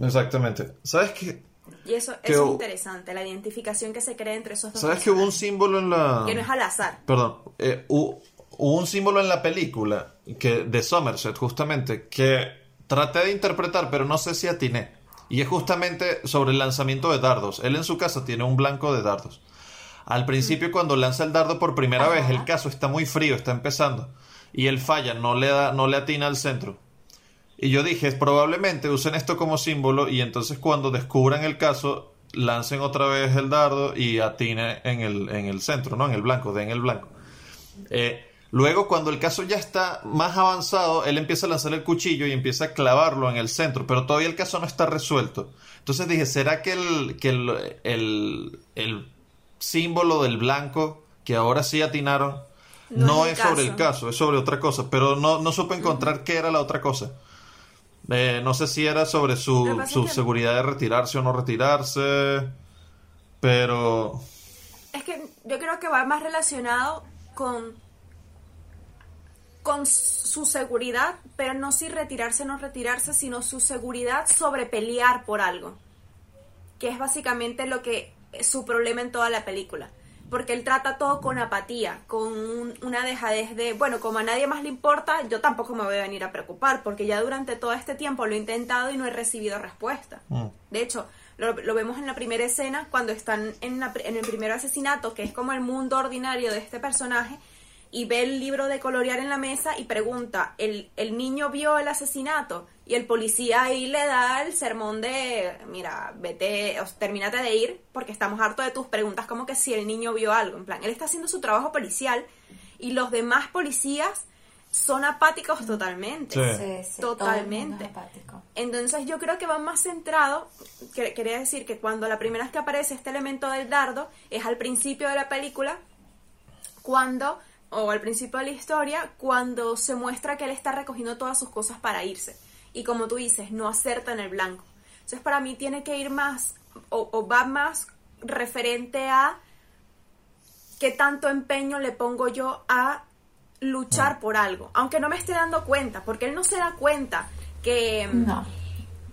Exactamente. ¿Sabes qué? Y eso, Que eso es interesante, la identificación que se crea entre esos dos ¿Sabes que hubo un símbolo en la... Que no es al azar. Perdón, eh, hu- hubo un símbolo en la película que, de Somerset, justamente, que traté de interpretar, pero no sé si atiné. Y es justamente sobre el lanzamiento de dardos. Él en su casa tiene un blanco de dardos. Al principio, cuando lanza el dardo por primera vez, el caso está muy frío, está empezando. Y él falla, no le, da, no le atina al centro. Y yo dije, probablemente usen esto como símbolo y entonces cuando descubran el caso, lancen otra vez el dardo y atine en el, en el centro, ¿no? En el blanco, den el blanco. Eh, Luego, cuando el caso ya está más avanzado, él empieza a lanzar el cuchillo y empieza a clavarlo en el centro, pero todavía el caso no está resuelto. Entonces dije, ¿será que el, que el, el, el símbolo del blanco, que ahora sí atinaron, No no, es sobre el caso. es sobre otra cosa? Pero no, no supe encontrar qué era la otra cosa. Eh, no sé si era sobre su, su que- seguridad de retirarse o no retirarse, pero... Es que yo creo que va más relacionado con con su seguridad, pero no si retirarse o no retirarse, sino su seguridad sobre pelear por algo, que es básicamente lo que es su problema en toda la película, porque él trata todo con apatía, con un- una dejadez de, bueno, como a nadie más le importa, yo tampoco me voy a venir a preocupar, porque ya durante todo este tiempo lo he intentado y no he recibido respuesta. Mm. De hecho, lo, lo vemos en la primera escena cuando están en, la- en el primer asesinato, que es como el mundo ordinario de este personaje, y ve el libro de colorear en la mesa y pregunta, ¿el, el niño vio el asesinato? Y el policía ahí le da el sermón de, mira, vete, o, termínate de ir, porque estamos hartos de tus preguntas, como que si el niño vio algo. En plan, él está haciendo su trabajo policial y los demás policías son apáticos totalmente. Sí. Sí, sí, Totalmente. apático. Entonces yo creo que van más centrados, que- quería decir que cuando la primera vez que aparece este elemento del dardo es al principio de la película, cuando, o al principio de la historia, cuando se muestra que él está recogiendo todas sus cosas para irse. Y como tú dices, no acerta en el blanco. Entonces para mí tiene que ir más, o, o va más referente a qué tanto empeño le pongo yo a luchar por algo, aunque no me esté dando cuenta, porque él no se da cuenta que No.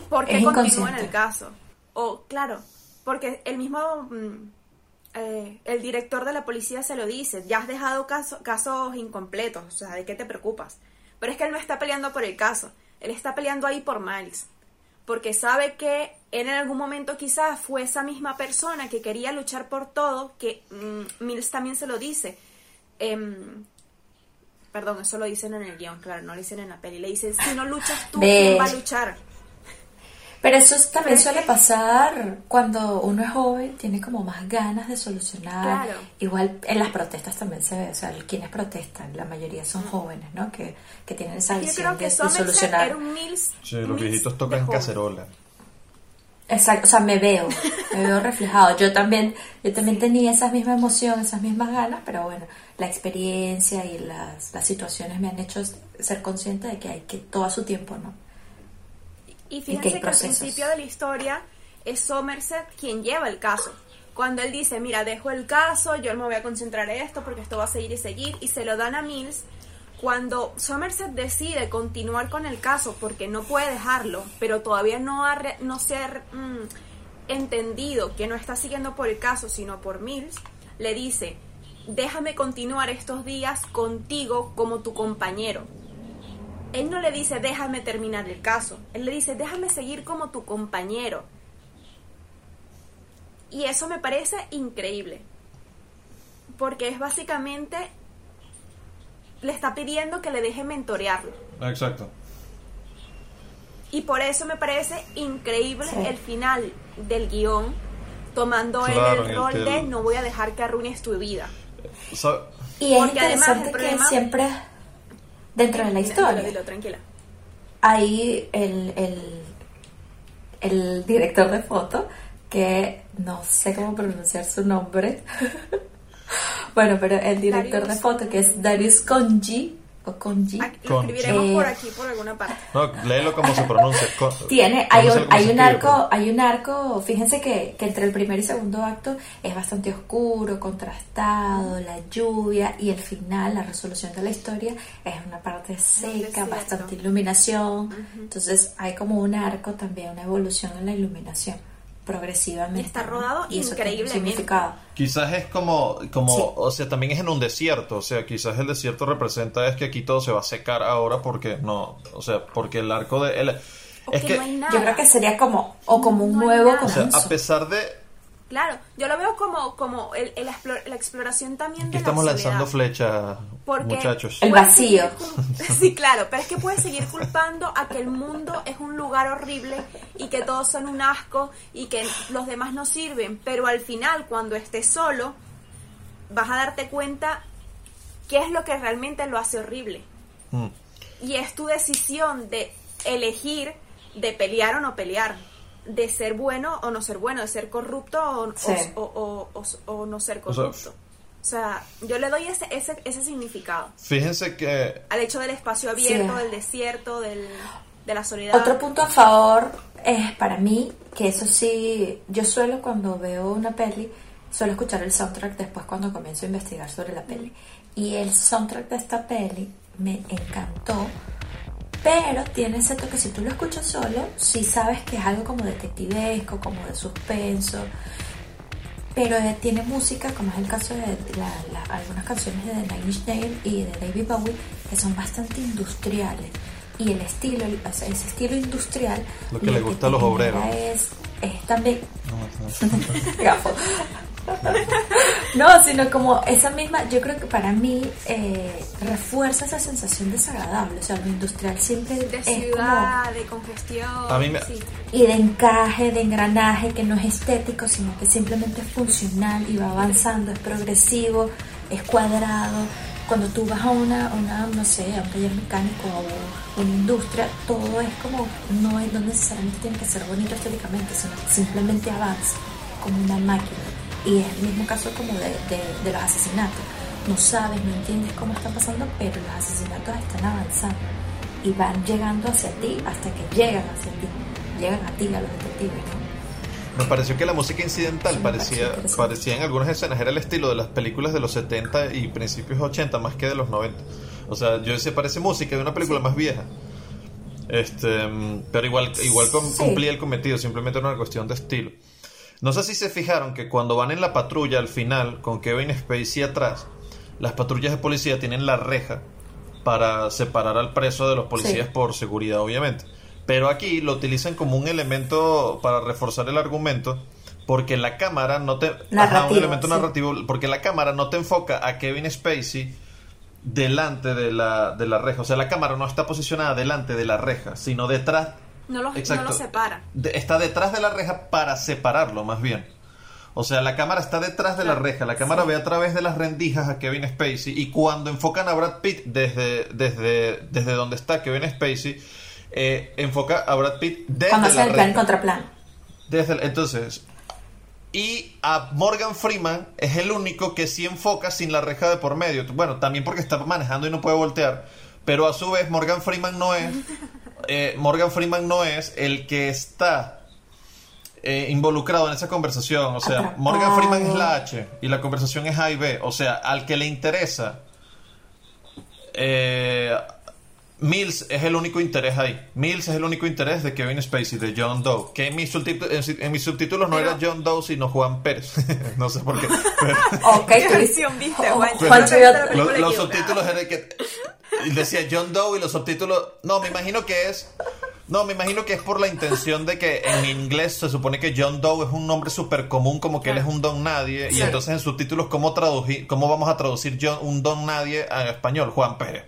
porque continúa en el caso. O claro, porque el mismo mm, eh, el director de la policía se lo dice, ya has dejado caso- casos incompletos, o sea, ¿de qué te preocupas? Pero es que él no está peleando por el caso, él está peleando ahí por Miles, porque sabe que él en algún momento quizás fue esa misma persona que quería luchar por todo, que mm, Miles también se lo dice. Em, perdón, eso lo dicen en el guion, claro, no lo dicen en la peli. Le dicen, si no luchas tú, ¿quién va a luchar? Pero eso también suele pasar cuando uno es joven, tiene como más ganas de solucionar. Claro. Igual en las protestas también se ve, o sea, quienes protestan, la mayoría son jóvenes, ¿no? Que, que tienen esa Yo visión creo de, que de Somerset solucionar. era un Mills. Sí, los viejitos de tocan cacerola. Exacto, o sea, me veo, me veo reflejado. Yo también, yo también tenía esas mismas emociones, esas mismas ganas, pero bueno, la experiencia y las, las situaciones me han hecho ser consciente de que hay que todo a su tiempo, ¿no? Y fíjense que, al principio de la historia es Somerset quien lleva el caso. Cuando él dice, mira, dejo el caso, yo me voy a concentrar en esto porque esto va a seguir y seguir, y se lo dan a Mills, cuando Somerset decide continuar con el caso porque no puede dejarlo, pero todavía no, ha re- no se ha mm, entendido que no está siguiendo por el caso, sino por Mills, le dice, déjame continuar estos días contigo como tu compañero. Él no le dice déjame terminar el caso, él le dice déjame seguir como tu compañero. Y eso me parece increíble, porque es básicamente, le está pidiendo que le deje mentorearlo. Exacto. Y por eso me parece increíble Sí. el final del guion, tomando Claro, el en el rol de no voy a dejar que arruines tu vida. Y es Porque además interesante que problema- siempre dentro de la historia Dilo, dilo, tranquila. hay el, el, el director de foto que no sé cómo pronunciar su nombre. bueno, pero el director de foto que es Darius Conji o Conji Aquí- Lo Con- escribiremos Eh, por aquí, por alguna parte. No, léelo como se pronuncia. Tiene hay un, hay un arco hay un arco fíjense que, que entre el primer y segundo acto es bastante oscuro contrastado la lluvia y el final la resolución de la historia es una parte seca bastante iluminación. Entonces hay como un arco también una evolución en la iluminación progresivamente Y está rodado Y eso tiene un increíblemente. significado. Quizás es como, como Sí. o sea, también es en un desierto, o sea, quizás el desierto representa es que aquí todo se va a secar ahora porque no, o sea, porque el arco de... El, es que que, no hay nada. yo creo que sería como o como un No nuevo nada. o sea, comienzo a pesar de Claro, yo lo veo como, como el, el explor- la exploración también de que estamos la lanzando flechas, muchachos. El vacío. Sí, claro, pero es que puedes seguir culpando a que el mundo es un lugar horrible y que todos son un asco y que los demás no sirven, pero al final cuando estés solo vas a darte cuenta qué es lo que realmente lo hace horrible. Mm. Y es tu decisión de elegir de pelear o no pelear, de ser bueno o no ser bueno, de ser corrupto o, Sí. o, o- o- o no ser O sea, corrupto. O sea, yo le doy ese, ese, ese significado Fíjense que al hecho del espacio abierto, Sí. del desierto, del, de la soledad. Otro punto a favor es para mí, que eso sí, yo suelo cuando veo una peli, suelo escuchar el soundtrack después cuando comienzo a investigar sobre la peli. Y el soundtrack de esta peli me encantó, pero tiene ese toque, si tú lo escuchas solo, sí sabes que es algo como detectivesco, como de suspenso, pero tiene música, como es el caso de la- la- algunas canciones de Nine Inch Nails y de David Bowie, que son bastante industriales. Y el estilo, o sea, ese estilo industrial, Lo que le gusta a los obreros. Es, es también Gafo. No, sino como esa misma, yo creo que para mí eh, refuerza esa sensación desagradable, o sea, lo industrial siempre de es como ciudad, de congestión. A mí me- sí. y de encaje, de engranaje, que no es estético, sino que simplemente es funcional y va avanzando, es progresivo, es cuadrado. Cuando tú vas a una, una no sé, a un taller mecánico o una industria, todo es como, no, es, no necesariamente tiene que ser bonito estéticamente, sino que simplemente avanza como una máquina. Y es el mismo caso como de, de- de los asesinatos. No sabes, no entiendes cómo están pasando, pero los asesinatos están avanzando y van llegando hacia ti hasta que llegan hacia ti, llegan a ti, a los detectives, ¿no? me pareció que la música incidental Sí, parecía, parecía en algunas escenas, era el estilo de las películas de los 70 y principios 80 más que de los 90. O sea, yo decía, parece música de una película más vieja. Este, pero igual, igual Sí. cumplía el cometido, simplemente era una cuestión de estilo. No sé si se fijaron que cuando van en la patrulla al final, con Kevin Spacey atrás, las patrullas de policía tienen la reja para separar al preso de los policías Sí. por seguridad, obviamente. Pero aquí lo utilizan como un elemento para reforzar el argumento, porque la cámara no te... Ajá, un elemento sí. narrativo, porque la cámara no te enfoca a Kevin Spacey delante de la, de la reja. O sea, la cámara no está posicionada delante de la reja, sino detrás No lo, no Exacto. lo separa. de- está detrás de la reja para separarlo, más bien. O sea, la cámara está detrás de la reja, la cámara sí. ve a través de las rendijas a Kevin Spacey y cuando enfocan a Brad Pitt desde, desde, desde donde está Kevin Spacey, eh, enfoca a Brad Pitt desde Cuando la hacen el plan reja. contraplano. Desde el- entonces, y a Morgan Freeman es el único que sí enfoca sin la reja de por medio. Bueno, también porque está manejando y no puede voltear. Pero a su vez, Morgan Freeman no es. eh, Morgan Freeman no es el que está eh, involucrado en esa conversación. O sea, Atrapado. Morgan Freeman es la H y la conversación es A y B. O sea, al que le interesa. Eh, Mills es el único interés ahí. Mills es el único interés de Kevin Spacey, de John Doe. Que en mis, subtítulos, en, mis subtítulos no Pero- era John Doe, sino Juan Pérez. no sé por qué. Pero- Ok, ¿Qué tú versión viste, Oh, los, película los subtítulos eran que y decía John Doe y los subtítulos no me imagino que es no me imagino que es por la intención de que en inglés se supone que John Doe es un nombre súper común como que él es un don nadie y entonces en subtítulos cómo traducir cómo vamos a traducir John, un don nadie a español Juan Pérez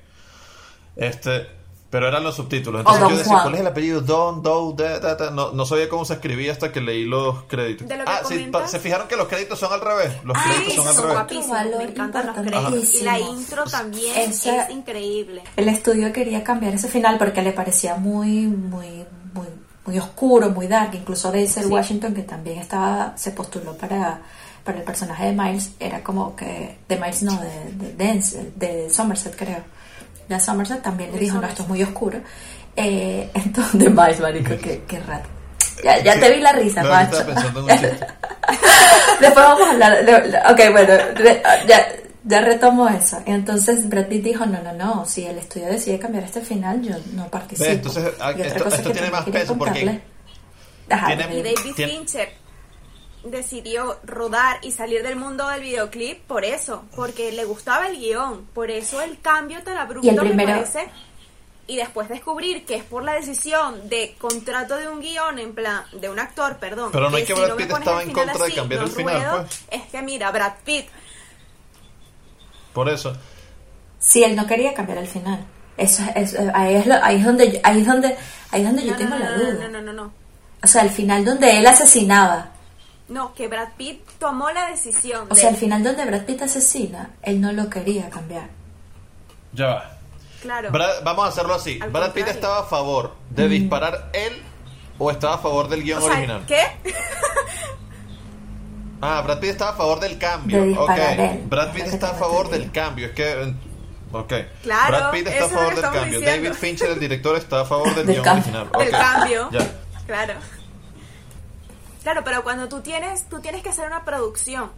este pero eran los subtítulos entonces yo decía Juan. cuál es el apellido Don Doe da, da, da? no, no sabía cómo se escribía hasta que leí los créditos De lo que ah sí se fijaron que los créditos son al revés los Ay, créditos son al revés guapísimos, Valor me encantan los créditos. importantísimo. Y la intro también Esa- es increíble. El estudio quería cambiar ese final porque le parecía muy, muy, muy, muy oscuro, muy dark. Incluso Denzel Sí. Washington, que también estaba, se postuló para, para el personaje de Miles, era como que, de Miles no, de, de Denzel, de Somerset creo. De Somerset también le dijo, no, esto es muy oscuro. Eh, entonces, de Miles, marico, qué, qué raro. Ya, ya te vi la risa, No, yo Juancho. estaba pensando en un chiste Después vamos a hablar. de- ok, bueno, re- ya, ya retomo eso. Entonces Brad Pitt dijo: No, no, no. Si el estudio decide cambiar este final, yo no participo. Ve, entonces, Y otra esto- cosa esto que tiene más peso porque Ajá, tiene- Y David Tien- Fincher decidió rodar y salir del mundo del videoclip por eso, porque le gustaba el guion, por eso el cambio tan abrupto me parece. Y después descubrir que es por la decisión de contrato de un guion, en plan, de un actor, perdón. Pero no hay que si Brad Pitt estaba en contra de así, cambiar no el final, ruedo, pues. Es que mira, Brad Pitt por eso Si él no quería cambiar el final. Eso, es- eso- ahí, es lo- ahí es donde, yo- ahí es donde, ahí es donde yo no, tengo no, la duda. no, no, no, no. O sea, el final donde él asesinaba. No, que Brad Pitt tomó la decisión O de sea, el final donde Brad Pitt asesina, él no lo quería cambiar. Ya va. Claro. Brad- vamos a hacerlo así. Al ¿Brad Pitt estaba a favor de disparar él o estaba a favor del guion o sea, original? ¿qué? Ah, Brad Pitt estaba a favor del cambio. De disparar ok. él. Brad Pitt está a favor del cambio. Es que. eh, Ok. Claro, Brad Pitt está a favor del cambio. diciendo. David Fincher, el director, está a favor del Del guion original. Del cambio. Ya. Claro. Claro, pero cuando tú tienes, tú tienes que hacer una producción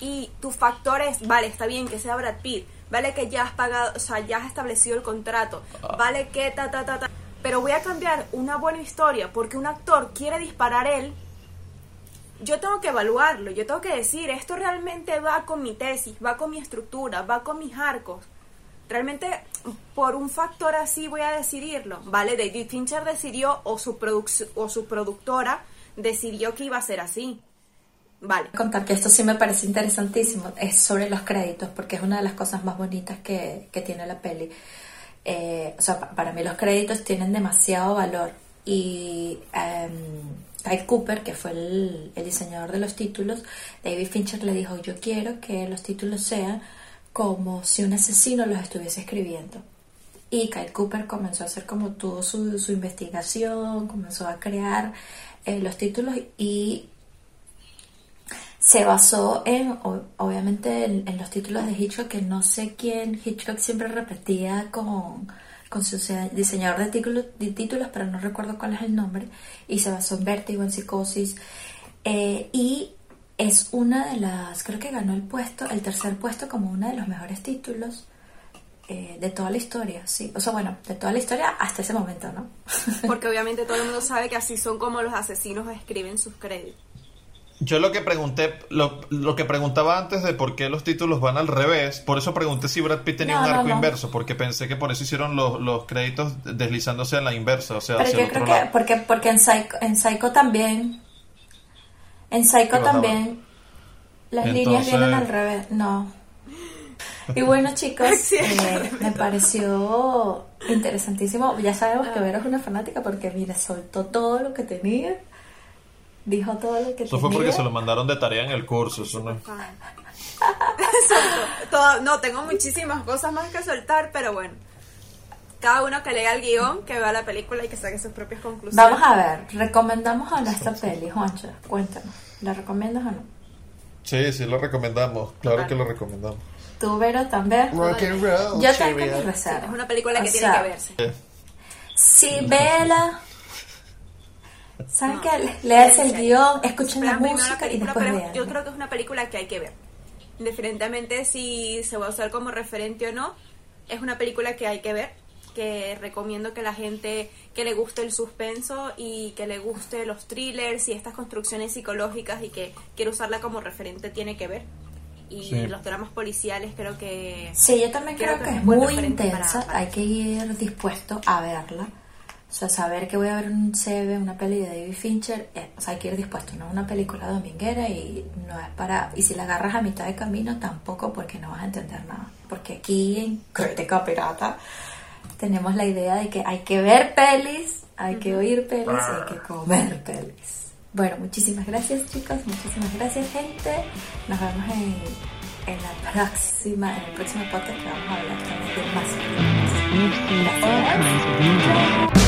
y tu factor es, vale, está bien que sea Brad Pitt, vale que ya has pagado, o sea, ya has establecido el contrato, Ah. vale que ta ta ta ta, pero voy a cambiar una buena historia porque un actor quiere disparar él. Yo tengo que evaluarlo, yo tengo que decir, esto realmente va con mi tesis, va con mi estructura, va con mis arcos. Realmente por un factor así voy a decidirlo, ¿vale? David Fincher decidió o su, produc- o su productora decidió que iba a ser así. Vale. contar que esto sí me parece interesantísimo, es sobre los créditos, porque es una de las cosas más bonitas que, que tiene la peli. Eh, o sea, pa- para mí los créditos tienen demasiado valor y em, Kyle Cooper, que fue el, el diseñador de los títulos, David Fincher le dijo, yo quiero que los títulos sean como si un asesino los estuviese escribiendo. Y Kyle Cooper comenzó a hacer como tuvo su, su investigación, comenzó a crear eh, los títulos y se basó en, obviamente, en, los títulos de Hitchcock, que no sé quién, Hitchcock siempre repetía con, con su se- diseñador de títulos, de títulos, pero no recuerdo cuál es el nombre, y se basó en Vértigo, en Psicosis, eh, y es una de las, creo que ganó el puesto, el tercer puesto como uno de los mejores títulos eh, de toda la historia, sí, o sea, bueno, de toda la historia hasta ese momento, ¿no? Porque obviamente todo el mundo sabe que así son como los asesinos escriben sus créditos. Yo lo que pregunté, lo, lo que preguntaba antes de por qué los títulos van al revés, por eso pregunté si Brad Pitt tenía No, un arco no. inverso, porque pensé que por eso hicieron los, los créditos deslizándose a la inversa, o sea, Pero hacia yo el creo otro que, lado. porque, porque en Psycho, en Psycho también, en Psycho también, las líneas vienen al revés, no. Y bueno chicos, eh, me pareció interesantísimo. Ya sabemos que Vero es una fanática porque mira, soltó todo lo que tenía, dijo todo lo que Eso tenía. fue porque se lo mandaron de tarea en el curso, eso no-. Todo- no, tengo muchísimas cosas más que soltar, pero bueno. Cada uno que lea el guion, que vea la película y que saque sus propias conclusiones. Vamos a ver, ¿recomendamos o no esta peli, Juancho? Cuéntanos, ¿la recomiendas o no? Sí, sí lo recomendamos, claro que lo recomendamos. ¿Tú, Vero, también? Rock and roll, Yo tengo mi reserva. Es una película que O tiene sea, que verse. Sí, vela. ¿Saben qué? Leas el guion, escuchen la música y película, después pero vean. Yo creo que es una película que hay que ver. Indiferentemente si se va a usar como referente o no, es una película que hay que ver. Que recomiendo que la gente que le guste el suspenso y que le guste los thrillers y estas construcciones psicológicas y que quiere usarla como referente tiene que ver. Y Sí. los dramas policiales creo que Sí, yo también creo, Creo que, que es muy intensa. para- para Hay que ir dispuesto a verla. O sea, saber que voy a ver un CB, una peli de David Fincher, eh, o sea, hay que ir dispuesto. No es una película dominguera y no es para. Y si la agarras a mitad de camino, tampoco, porque no vas a entender nada. Porque aquí en Crítica Pirata tenemos la idea de que hay que ver pelis, hay que oír pelis y hay que comer pelis. Bueno, muchísimas gracias, chicos. Muchísimas gracias, gente. Nos vemos en, en la próxima, en el próximo podcast que vamos a hablar también de más películas.